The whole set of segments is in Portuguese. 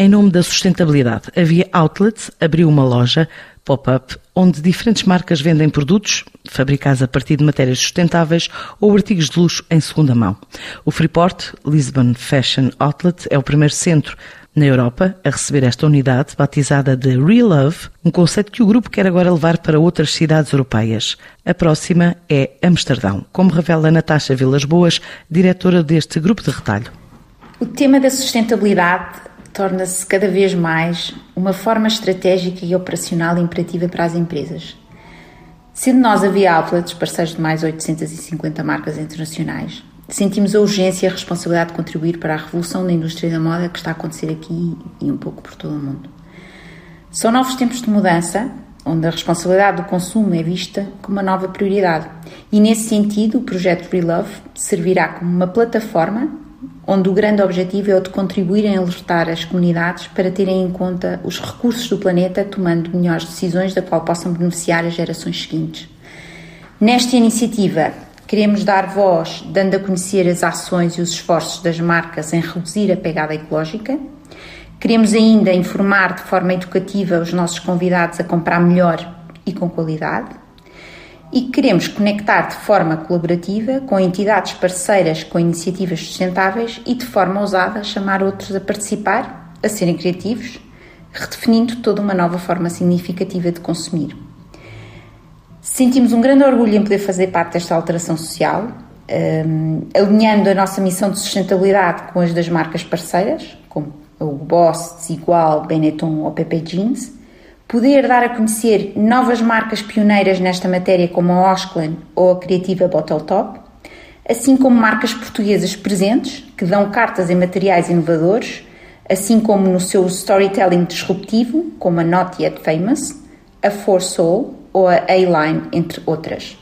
Em nome da sustentabilidade, a Via Outlets abriu uma loja pop-up onde diferentes marcas vendem produtos fabricados a partir de matérias sustentáveis ou artigos de luxo em segunda mão. O Freeport Lisbon Fashion Outlet é o primeiro centro na Europa a receber esta unidade, batizada de Real Love, um conceito que o grupo quer agora levar para outras cidades europeias. A próxima é Amsterdão, como revela Natasha Vilas Boas, diretora deste grupo de retalho. O tema da sustentabilidade torna-se cada vez mais uma forma estratégica e operacional imperativa para as empresas. Sendo nós a Via Outlets parceiros de mais 850 marcas internacionais, sentimos a urgência e a responsabilidade de contribuir para a revolução da indústria da moda que está a acontecer aqui e um pouco por todo o mundo. São novos tempos de mudança, onde a responsabilidade do consumo é vista como uma nova prioridade. E nesse sentido, o projeto Relove servirá como uma plataforma onde o grande objetivo é o de contribuir em alertar as comunidades para terem em conta os recursos do planeta, tomando melhores decisões da qual possam beneficiar as gerações seguintes. Nesta iniciativa, Queremos dar voz, dando a conhecer as ações e os esforços das marcas em reduzir a pegada ecológica. Queremos ainda informar de forma educativa os nossos convidados a comprar melhor e com qualidade. E queremos conectar de forma colaborativa com entidades parceiras com iniciativas sustentáveis e de forma ousada chamar outros a participar, a serem criativos, redefinindo toda uma nova forma significativa de consumir. Sentimos um grande orgulho em poder fazer parte desta alteração social, um, alinhando a nossa missão de sustentabilidade com as das marcas parceiras, como o Boss, Desigual, Benetton ou Pepe Jeans, poder dar a conhecer novas marcas pioneiras nesta matéria como a Osklen ou a criativa Bottle Top, assim como marcas portuguesas presentes que dão cartas em materiais inovadores, assim como no seu storytelling disruptivo, como a Not Yet Famous, a For Soul ou a A-Line, entre outras.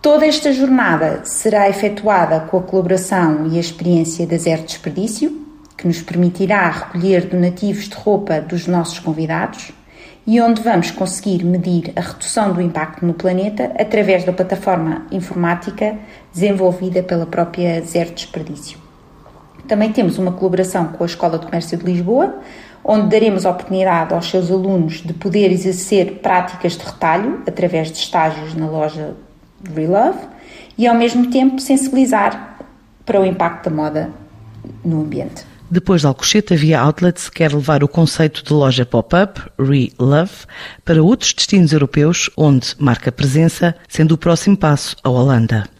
Toda esta jornada será efetuada com a colaboração e a experiência da Zero Desperdício, que nos permitirá recolher donativos de roupa dos nossos convidados e onde vamos conseguir medir a redução do impacto no planeta através da plataforma informática desenvolvida pela própria Zero Desperdício. Também temos uma colaboração com a Escola de Comércio de Lisboa, onde daremos oportunidade aos seus alunos de poder exercer práticas de retalho através de estágios na loja Relove e, ao mesmo tempo, sensibilizar para o impacto da moda no ambiente. Depois de Alcochete, a Via Outlets quer levar o conceito de loja pop-up, Re-Love, para outros destinos europeus onde marca presença, sendo o próximo passo a Holanda.